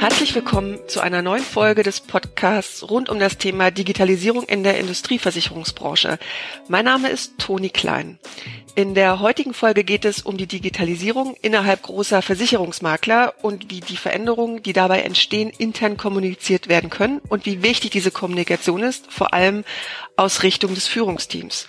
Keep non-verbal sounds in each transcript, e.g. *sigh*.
Herzlich willkommen zu einer neuen Folge des Podcasts rund um das Thema Digitalisierung in der Industrieversicherungsbranche. Mein Name ist Toni Klein. In der heutigen Folge geht es um die Digitalisierung innerhalb großer Versicherungsmakler und wie die Veränderungen, die dabei entstehen, intern kommuniziert werden können und wie wichtig diese Kommunikation ist, vor allem aus Richtung des Führungsteams.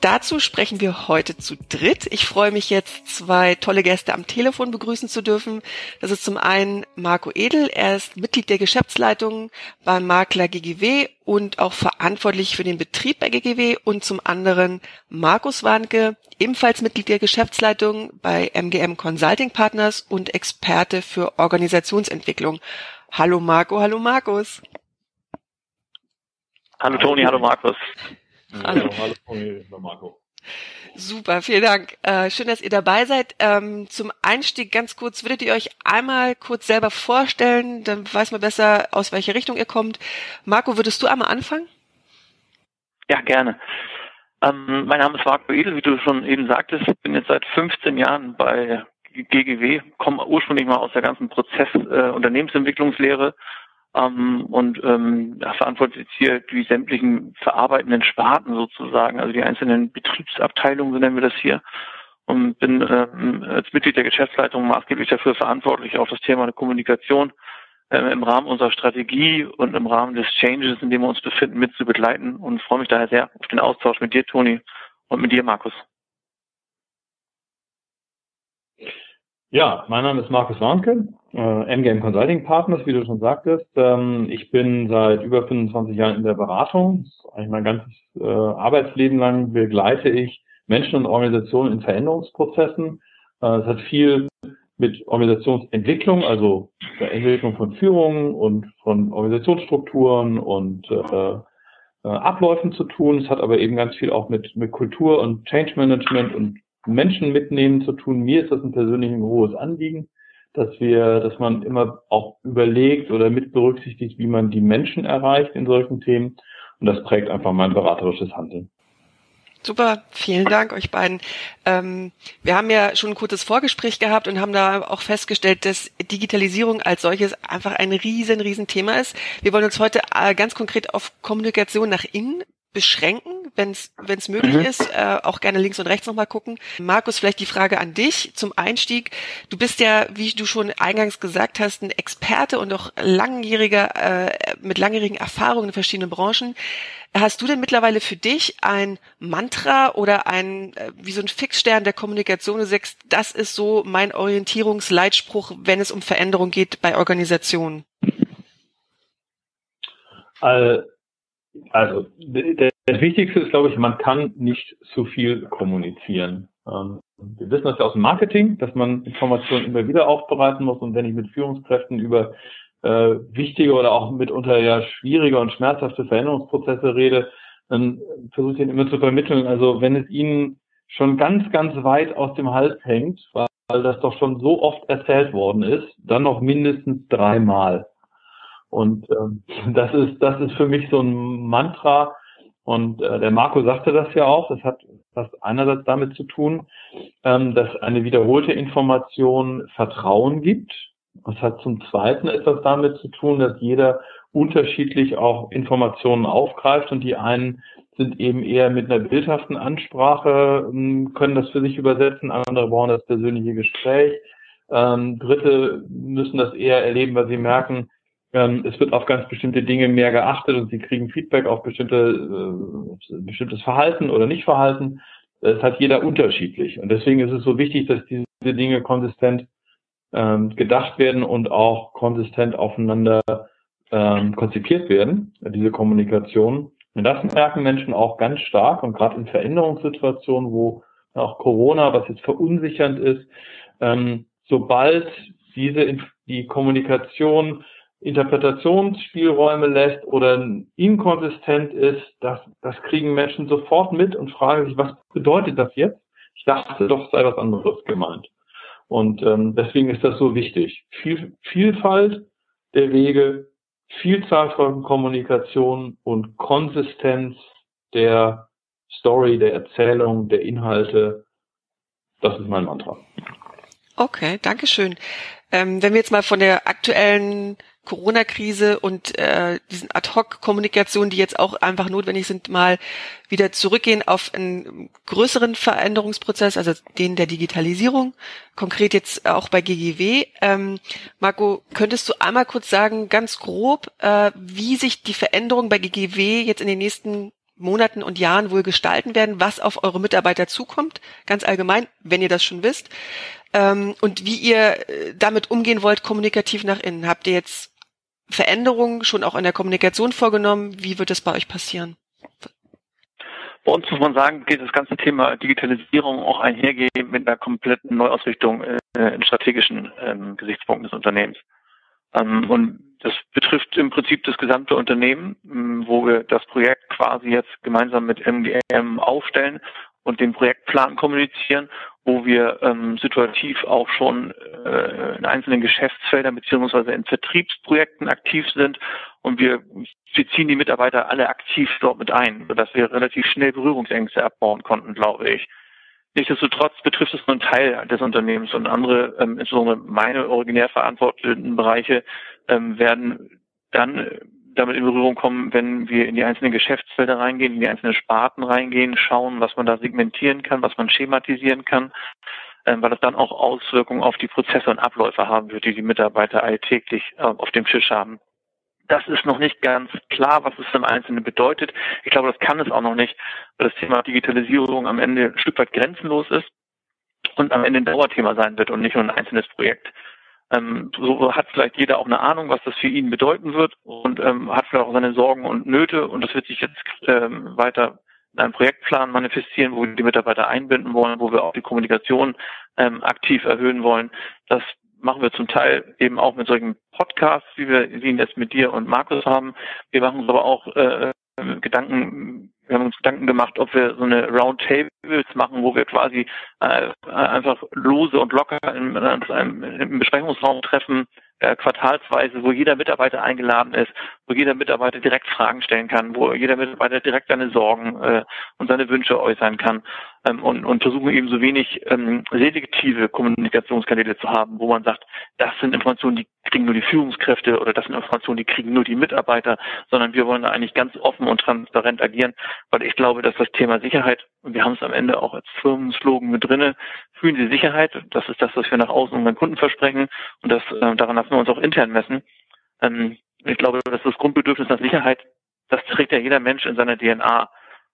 Dazu sprechen wir heute zu dritt. Ich freue mich jetzt, zwei tolle Gäste am Telefon begrüßen zu dürfen. Das ist zum einen Marco Edel. Er ist Mitglied der Geschäftsleitung beim Makler GGW und auch verantwortlich für den Betrieb bei GGW. Und zum anderen Markus Warnke, ebenfalls Mitglied der Geschäftsleitung bei MGM Consulting Partners und Experte für Organisationsentwicklung. Hallo Marco, hallo Markus. Hallo Toni, hallo Markus. Hallo. Hallo, hallo Marco. Super, vielen Dank. Äh, schön, dass ihr dabei seid. Ähm, zum Einstieg ganz kurz, würdet ihr euch einmal kurz selber vorstellen, dann weiß man besser, aus welcher Richtung ihr kommt. Marco, würdest du einmal anfangen? Ja, gerne. Ähm, mein Name ist Marco Edel, wie du schon eben sagtest. Ich bin jetzt seit 15 Jahren bei GGW, komme ursprünglich mal aus der ganzen Prozess äh, Unternehmensentwicklungslehre ähm, und ähm, verantwortet hier die sämtlichen verarbeitenden Sparten sozusagen, also die einzelnen Betriebsabteilungen, so nennen wir das hier. Und bin ähm, als Mitglied der Geschäftsleitung maßgeblich dafür verantwortlich, auch das Thema der Kommunikation äh, im Rahmen unserer Strategie und im Rahmen des Changes, in dem wir uns befinden, mit zu begleiten und freue mich daher sehr auf den Austausch mit dir, Toni, und mit dir, Markus. Ja, mein Name ist Markus Warnke, äh, MGM Consulting Partners, wie du schon sagtest. Ähm, ich bin seit über 25 Jahren in der Beratung. Eigentlich mein ganzes äh, Arbeitsleben lang begleite ich Menschen und Organisationen in Veränderungsprozessen. Äh, es hat viel mit Organisationsentwicklung, also der Entwicklung von Führungen und von Organisationsstrukturen und äh, äh, Abläufen zu tun. Es hat aber eben ganz viel auch mit, mit Kultur und Change Management und Menschen mitnehmen zu tun. Mir ist das ein persönlich ein hohes Anliegen, dass wir, dass man immer auch überlegt oder mit berücksichtigt, wie man die Menschen erreicht in solchen Themen. Und das prägt einfach mein beraterisches Handeln. Super, vielen Dank euch beiden. Ähm, wir haben ja schon ein kurzes Vorgespräch gehabt und haben da auch festgestellt, dass Digitalisierung als solches einfach ein riesen, riesen Thema ist. Wir wollen uns heute äh, ganz konkret auf Kommunikation nach innen beschränken, wenn es möglich mhm. ist, äh, auch gerne links und rechts nochmal gucken. Markus, vielleicht die Frage an dich zum Einstieg. Du bist ja, wie du schon eingangs gesagt hast, ein Experte und auch langjähriger, äh, mit langjährigen Erfahrungen in verschiedenen Branchen. Hast du denn mittlerweile für dich ein Mantra oder ein, äh, wie so ein Fixstern der Kommunikation, du sagst, das ist so mein Orientierungsleitspruch, wenn es um Veränderung geht bei Organisationen? Äh, also das Wichtigste ist, glaube ich, man kann nicht zu viel kommunizieren. Ähm, wir wissen das ja aus dem Marketing, dass man Informationen immer wieder aufbereiten muss. Und wenn ich mit Führungskräften über äh, wichtige oder auch mitunter ja schwierige und schmerzhafte Veränderungsprozesse rede, dann versuche ich ihnen immer zu vermitteln. Also wenn es ihnen schon ganz, ganz weit aus dem Hals hängt, weil das doch schon so oft erzählt worden ist, dann noch mindestens dreimal. Und ähm, *laughs* das ist das ist für mich so ein Mantra. Und äh, der Marco sagte das ja auch. Das hat was einerseits damit zu tun, ähm, dass eine wiederholte Information Vertrauen gibt. Das hat zum Zweiten etwas damit zu tun, dass jeder unterschiedlich auch Informationen aufgreift und die einen sind eben eher mit einer bildhaften Ansprache, ähm, können das für sich übersetzen, andere brauchen das persönliche Gespräch. Ähm, Dritte müssen das eher erleben, weil sie merken, ähm, es wird auf ganz bestimmte Dinge mehr geachtet und sie kriegen Feedback auf bestimmte, äh, bestimmtes Verhalten oder Nichtverhalten. Das hat jeder unterschiedlich. Und deswegen ist es so wichtig, dass diese Dinge konsistent ähm, gedacht werden und auch konsistent aufeinander ähm, konzipiert werden, diese Kommunikation. Und das merken Menschen auch ganz stark und gerade in Veränderungssituationen, wo auch Corona, was jetzt verunsichernd ist, ähm, sobald diese die Kommunikation Interpretationsspielräume lässt oder inkonsistent ist, das, das kriegen Menschen sofort mit und fragen sich, was bedeutet das jetzt? Ich dachte doch, sei was anderes gemeint. Und ähm, deswegen ist das so wichtig. Viel, Vielfalt der Wege, Vielzahl von Kommunikation und Konsistenz der Story, der Erzählung, der Inhalte. Das ist mein Mantra. Okay, danke schön. Ähm, wenn wir jetzt mal von der aktuellen Corona-Krise und äh, diesen Ad-Hoc-Kommunikationen, die jetzt auch einfach notwendig sind, mal wieder zurückgehen auf einen größeren Veränderungsprozess, also den der Digitalisierung, konkret jetzt auch bei GGW. Ähm, Marco, könntest du einmal kurz sagen, ganz grob, äh, wie sich die Veränderungen bei GGW jetzt in den nächsten Monaten und Jahren wohl gestalten werden, was auf eure Mitarbeiter zukommt, ganz allgemein, wenn ihr das schon wisst, ähm, und wie ihr äh, damit umgehen wollt, kommunikativ nach innen. Habt ihr jetzt Veränderungen schon auch in der Kommunikation vorgenommen? Wie wird das bei euch passieren? Bei uns muss man sagen, geht das ganze Thema Digitalisierung auch einhergehen mit einer kompletten Neuausrichtung äh, in strategischen ähm, Gesichtspunkten des Unternehmens. Ähm, und das betrifft im Prinzip das gesamte Unternehmen, wo wir das Projekt quasi jetzt gemeinsam mit MGM aufstellen und den Projektplan kommunizieren, wo wir ähm, situativ auch schon äh, in einzelnen Geschäftsfeldern beziehungsweise in Vertriebsprojekten aktiv sind und wir, wir ziehen die Mitarbeiter alle aktiv dort mit ein, sodass wir relativ schnell Berührungsängste abbauen konnten, glaube ich. Nichtsdestotrotz betrifft es nur einen Teil des Unternehmens und andere, ähm, insbesondere meine originär verantworteten Bereiche, ähm, werden dann damit in Berührung kommen, wenn wir in die einzelnen Geschäftsfelder reingehen, in die einzelnen Sparten reingehen, schauen, was man da segmentieren kann, was man schematisieren kann, ähm, weil das dann auch Auswirkungen auf die Prozesse und Abläufe haben wird, die die Mitarbeiter alltäglich äh, auf dem Tisch haben. Das ist noch nicht ganz klar, was es im Einzelnen bedeutet. Ich glaube, das kann es auch noch nicht, weil das Thema Digitalisierung am Ende ein Stück weit grenzenlos ist und am Ende ein Dauerthema sein wird und nicht nur ein einzelnes Projekt. Ähm, so hat vielleicht jeder auch eine Ahnung, was das für ihn bedeuten wird und ähm, hat vielleicht auch seine Sorgen und Nöte und das wird sich jetzt ähm, weiter in einem Projektplan manifestieren, wo wir die Mitarbeiter einbinden wollen, wo wir auch die Kommunikation ähm, aktiv erhöhen wollen. Das machen wir zum Teil eben auch mit solchen Podcasts, wie wir ihn jetzt mit dir und Markus haben. Wir machen uns aber auch äh, Gedanken wir haben uns Gedanken gemacht, ob wir so eine Roundtables machen, wo wir quasi äh, einfach lose und locker in, in einem, im Besprechungsraum treffen, äh, quartalsweise, wo jeder Mitarbeiter eingeladen ist, wo jeder Mitarbeiter direkt Fragen stellen kann, wo jeder Mitarbeiter direkt seine Sorgen äh, und seine Wünsche äußern kann ähm, und, und versuchen eben so wenig ähm, selektive Kommunikationskanäle zu haben, wo man sagt, das sind Informationen, die kriegen nur die Führungskräfte oder das sind Informationen, die kriegen nur die Mitarbeiter, sondern wir wollen da eigentlich ganz offen und transparent agieren, weil ich glaube, dass das Thema Sicherheit, und wir haben es am Ende auch als Firmenslogan mit drinne, fühlen Sie Sicherheit, das ist das, was wir nach außen unseren Kunden versprechen und das äh, daran lassen wir uns auch intern messen. Ähm, ich glaube, dass das Grundbedürfnis nach Sicherheit, das trägt ja jeder Mensch in seiner DNA.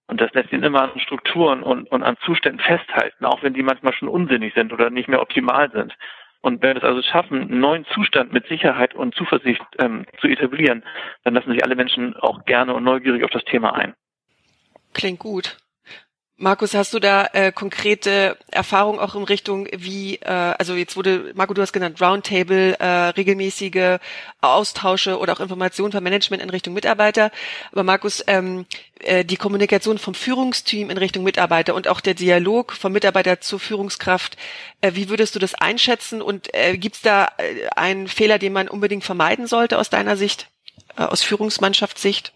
Und das lässt ihn immer an Strukturen und, und an Zuständen festhalten, auch wenn die manchmal schon unsinnig sind oder nicht mehr optimal sind. Und wenn wir es also schaffen, einen neuen Zustand mit Sicherheit und Zuversicht ähm, zu etablieren, dann lassen sich alle Menschen auch gerne und neugierig auf das Thema ein. Klingt gut. Markus, hast du da äh, konkrete Erfahrungen auch in Richtung wie, äh, also jetzt wurde, Marco, du hast genannt, Roundtable, äh, regelmäßige Austausche oder auch Informationen vom Management in Richtung Mitarbeiter. Aber Markus, ähm, äh, die Kommunikation vom Führungsteam in Richtung Mitarbeiter und auch der Dialog vom Mitarbeiter zur Führungskraft, äh, wie würdest du das einschätzen und äh, gibt es da äh, einen Fehler, den man unbedingt vermeiden sollte aus deiner Sicht, äh, aus Führungsmannschaftssicht?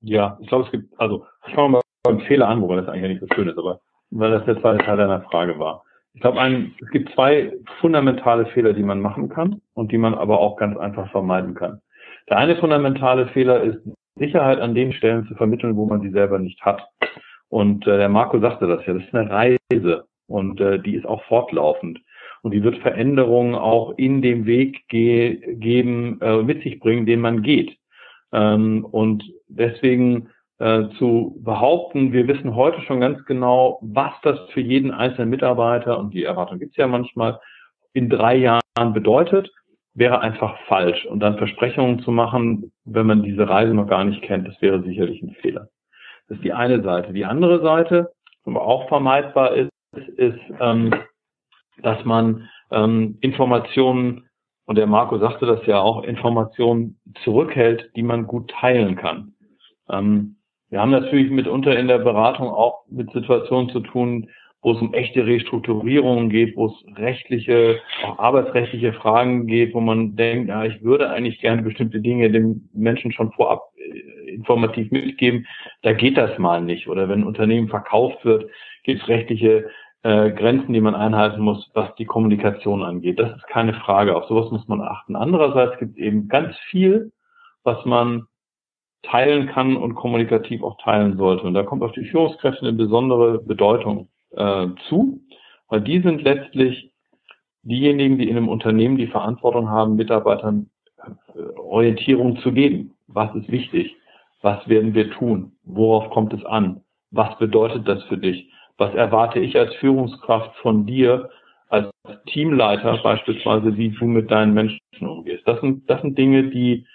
Ja, ich glaube, es gibt, also ich fange mal beim Fehler an, wobei das eigentlich nicht so schön ist, aber weil das der zweite Teil deiner Frage war. Ich glaube, es gibt zwei fundamentale Fehler, die man machen kann und die man aber auch ganz einfach vermeiden kann. Der eine fundamentale Fehler ist, Sicherheit an den Stellen zu vermitteln, wo man sie selber nicht hat. Und äh, der Marco sagte das ja, das ist eine Reise und äh, die ist auch fortlaufend. Und die wird Veränderungen auch in dem Weg ge geben, äh, mit sich bringen, den man geht. Ähm, und deswegen äh, zu behaupten, wir wissen heute schon ganz genau, was das für jeden einzelnen Mitarbeiter, und die Erwartung gibt es ja manchmal, in drei Jahren bedeutet, wäre einfach falsch. Und dann Versprechungen zu machen, wenn man diese Reise noch gar nicht kennt, das wäre sicherlich ein Fehler. Das ist die eine Seite. Die andere Seite, was auch vermeidbar ist, ist, ähm, dass man ähm, Informationen, und der Marco sagte das ja auch, Informationen zurückhält, die man gut teilen kann. Ähm, wir haben natürlich mitunter in der Beratung auch mit Situationen zu tun, wo es um echte Restrukturierungen geht, wo es rechtliche, auch arbeitsrechtliche Fragen geht, wo man denkt, ja, ich würde eigentlich gerne bestimmte Dinge dem Menschen schon vorab äh, informativ mitgeben. Da geht das mal nicht. Oder wenn ein Unternehmen verkauft wird, gibt es rechtliche äh, Grenzen, die man einhalten muss, was die Kommunikation angeht. Das ist keine Frage. Auf sowas muss man achten. Andererseits gibt es eben ganz viel, was man teilen kann und kommunikativ auch teilen sollte. Und da kommt auf die Führungskräfte eine besondere Bedeutung äh, zu, weil die sind letztlich diejenigen, die in einem Unternehmen die Verantwortung haben, Mitarbeitern äh, Orientierung zu geben. Was ist wichtig? Was werden wir tun? Worauf kommt es an? Was bedeutet das für dich? Was erwarte ich als Führungskraft von dir, als Teamleiter beispielsweise, wie du mit deinen Menschen umgehst? Das sind, das sind Dinge, die,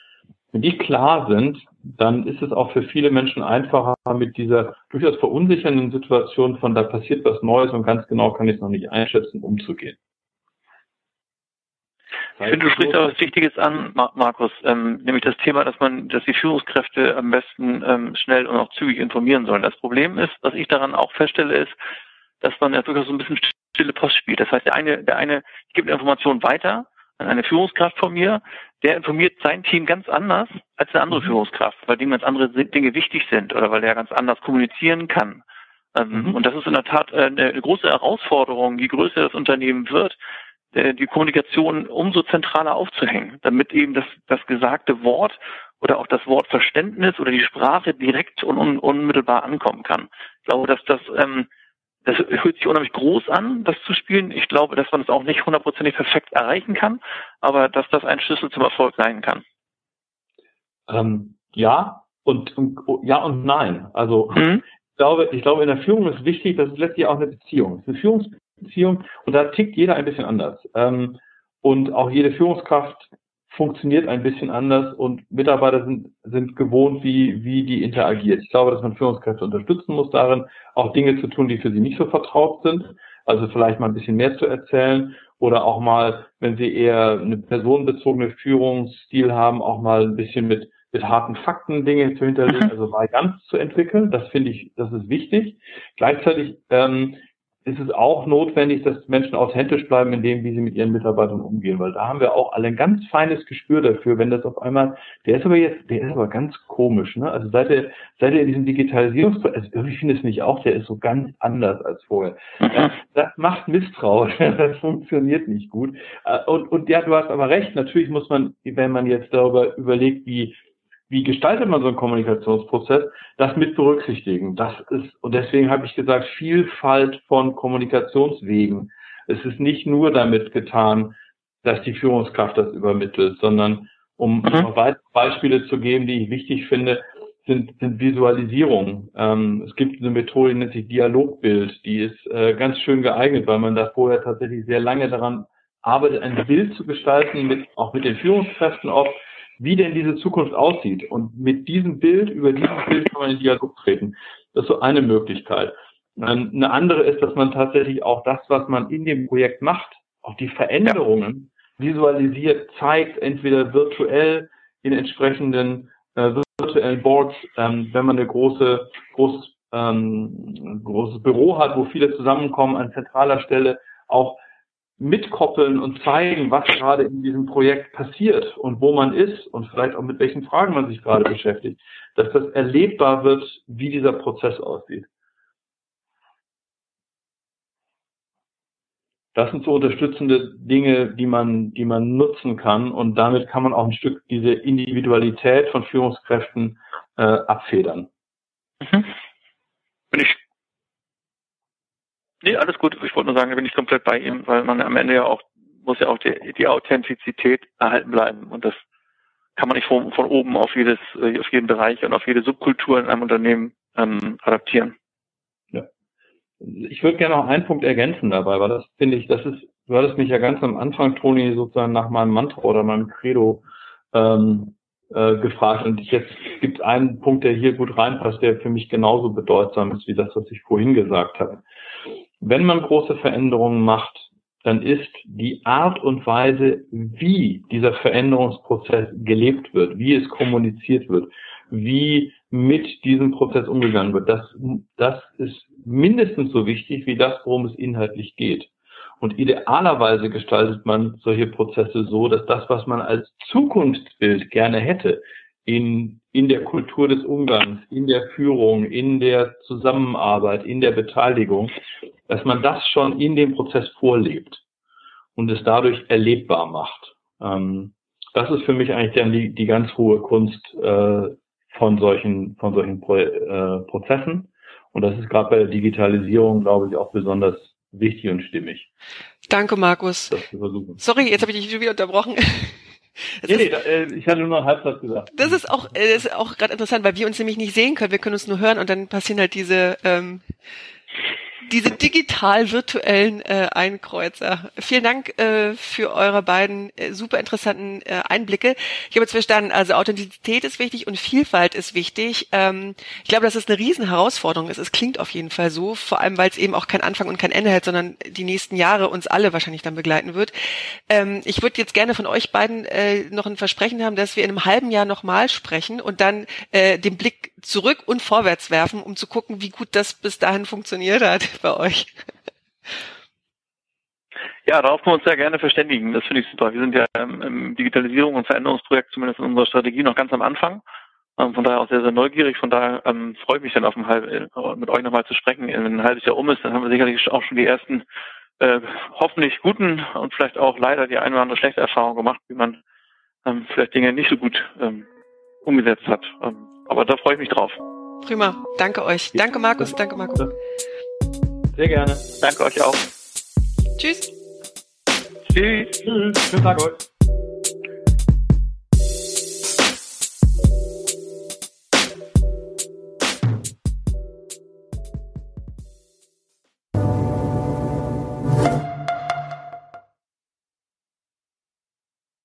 wenn die klar sind, dann ist es auch für viele Menschen einfacher, mit dieser durchaus verunsichernden Situation von da passiert was Neues und ganz genau kann ich es noch nicht einschätzen, umzugehen. Ich finde, du sprichst auch was Wichtiges an, Markus, ähm, nämlich das Thema, dass man, dass die Führungskräfte am besten ähm, schnell und auch zügig informieren sollen. Das Problem ist, was ich daran auch feststelle, ist, dass man ja durchaus so ein bisschen stille Post spielt. Das heißt, der eine, der eine gibt Informationen weiter eine Führungskraft von mir, der informiert sein Team ganz anders als eine andere mhm. Führungskraft, weil dem ganz andere Dinge wichtig sind oder weil er ganz anders kommunizieren kann. Ähm, mhm. Und das ist in der Tat äh, eine große Herausforderung, je größer das Unternehmen wird, äh, die Kommunikation umso zentraler aufzuhängen, damit eben das, das gesagte Wort oder auch das Wortverständnis oder die Sprache direkt und un, unmittelbar ankommen kann. Ich glaube, dass das, ähm, das hört sich unheimlich groß an, das zu spielen. Ich glaube, dass man es das auch nicht hundertprozentig perfekt erreichen kann, aber dass das ein Schlüssel zum Erfolg sein kann. Ähm, ja und, und, ja und nein. Also mhm. ich glaube, ich glaube, in der Führung ist wichtig, dass es letztlich auch eine Beziehung. ist. Eine Führungs Beziehung und da tickt jeder ein bisschen anders. Ähm, und auch jede Führungskraft funktioniert ein bisschen anders und Mitarbeiter sind, sind gewohnt, wie, wie die interagiert. Ich glaube, dass man Führungskräfte unterstützen muss darin, auch Dinge zu tun, die für sie nicht so vertraut sind. Also vielleicht mal ein bisschen mehr zu erzählen oder auch mal, wenn sie eher eine personenbezogene Führungsstil haben, auch mal ein bisschen mit, mit harten Fakten Dinge zu hinterlegen, mhm. also Varianz zu entwickeln. Das finde ich, das ist wichtig. Gleichzeitig ähm, ist es auch notwendig, dass Menschen authentisch bleiben in dem, wie sie mit ihren Mitarbeitern umgehen, weil da haben wir auch alle ein ganz feines Gespür dafür, wenn das auf einmal, der ist aber jetzt, der ist aber ganz komisch, ne? Also seit er, seit er in diesem Digitalisierungsprozess, also irgendwie finde ich es nicht auch, der ist so ganz anders als vorher. Mhm. Das macht Misstrauen, *laughs* das funktioniert nicht gut. Äh, und, und ja, du hast aber recht, natürlich muss man, wenn man jetzt darüber überlegt, wie wie gestaltet man so einen Kommunikationsprozess, das mit berücksichtigen. Das ist, und deswegen habe ich gesagt, Vielfalt von Kommunikationswegen. Es ist nicht nur damit getan, dass die Führungskraft das übermittelt, sondern um mhm. weitere Beispiele zu geben, die ich wichtig finde, sind, sind Visualisierungen. Ähm, es gibt eine Methode, die nennt sich Dialogbild. Die ist äh, ganz schön geeignet, weil man da vorher tatsächlich sehr lange daran arbeitet, ein Bild zu gestalten, mit, auch mit den Führungskräften oft, wie denn diese Zukunft aussieht. Und mit diesem Bild, über dieses Bild kann man in Dialog treten. Das ist so eine Möglichkeit. Ähm, eine andere ist, dass man tatsächlich auch das, was man in dem Projekt macht, auch die Veränderungen visualisiert, zeigt, entweder virtuell in entsprechenden äh, virtuellen Boards, ähm, wenn man eine große, groß, ähm, großes Büro hat, wo viele zusammenkommen an zentraler Stelle, auch mitkoppeln und zeigen, was gerade in diesem Projekt passiert und wo man ist und vielleicht auch mit welchen Fragen man sich gerade beschäftigt, dass das erlebbar wird, wie dieser Prozess aussieht. Das sind so unterstützende Dinge, die man, die man nutzen kann und damit kann man auch ein Stück diese Individualität von Führungskräften äh, abfedern. Mhm. Bin ich Nee, alles gut. Ich wollte nur sagen, da bin ich komplett bei ihm, weil man am Ende ja auch, muss ja auch die, die Authentizität erhalten bleiben. Und das kann man nicht von, von oben auf jedes, äh, auf jeden Bereich und auf jede Subkultur in einem Unternehmen ähm, adaptieren. Ja. Ich würde gerne noch einen Punkt ergänzen dabei, weil das finde ich, das ist, du hattest mich ja ganz am Anfang, Toni, sozusagen nach meinem Mantra oder meinem Credo ähm, äh, gefragt. Und jetzt gibt einen Punkt, der hier gut reinpasst, der für mich genauso bedeutsam ist wie das, was ich vorhin gesagt habe. Wenn man große Veränderungen macht, dann ist die Art und Weise, wie dieser Veränderungsprozess gelebt wird, wie es kommuniziert wird, wie mit diesem Prozess umgegangen wird, das, das ist mindestens so wichtig wie das, worum es inhaltlich geht. Und idealerweise gestaltet man solche Prozesse so, dass das, was man als Zukunftsbild gerne hätte, in, in der Kultur des Umgangs, in der Führung, in der Zusammenarbeit, in der Beteiligung, dass man das schon in dem Prozess vorlebt und es dadurch erlebbar macht. Ähm, das ist für mich eigentlich dann die, die ganz hohe Kunst äh, von solchen, von solchen Pro, äh, Prozessen. Und das ist gerade bei der Digitalisierung, glaube ich, auch besonders wichtig und stimmig. Danke, Markus. Sorry, jetzt habe ich dich wieder unterbrochen. *laughs* Nee, nee, äh, ich hatte nur noch Halbsatz gesagt. Das ist auch, äh, das ist auch gerade interessant, weil wir uns nämlich nicht sehen können. Wir können uns nur hören und dann passieren halt diese ähm, diese digital-virtuellen äh, Einkreuzer. Vielen Dank äh, für eure beiden äh, super interessanten äh, Einblicke. Ich habe jetzt verstanden, also Authentizität ist wichtig und Vielfalt ist wichtig. Ähm, ich glaube, dass es eine riesen Herausforderung ist. Es klingt auf jeden Fall so, vor allem weil es eben auch kein Anfang und kein Ende hat, sondern die nächsten Jahre uns alle wahrscheinlich dann begleiten wird. Ähm, ich würde jetzt gerne von euch beiden äh, noch ein Versprechen haben, dass wir in einem halben Jahr nochmal sprechen und dann äh, den Blick zurück und vorwärts werfen, um zu gucken, wie gut das bis dahin funktioniert hat *laughs* bei euch. Ja, darauf können wir uns sehr gerne verständigen. Das finde ich super. Wir sind ja im Digitalisierung und Veränderungsprojekt zumindest in unserer Strategie noch ganz am Anfang. Ähm, von daher auch sehr, sehr neugierig. Von daher ähm, freue ich mich dann auf ein halb, äh, mit euch nochmal zu sprechen. Wenn ein halbes Jahr um ist, dann haben wir sicherlich auch schon die ersten äh, hoffentlich guten und vielleicht auch leider die eine oder andere schlechte Erfahrung gemacht, wie man ähm, vielleicht Dinge nicht so gut ähm, umgesetzt hat. Ähm, aber da freue ich mich drauf. Prima. Danke euch. Danke Markus. Danke Markus. Sehr gerne. Danke euch auch. Tschüss. Tschüss. Tschüss. Schönen Tag euch.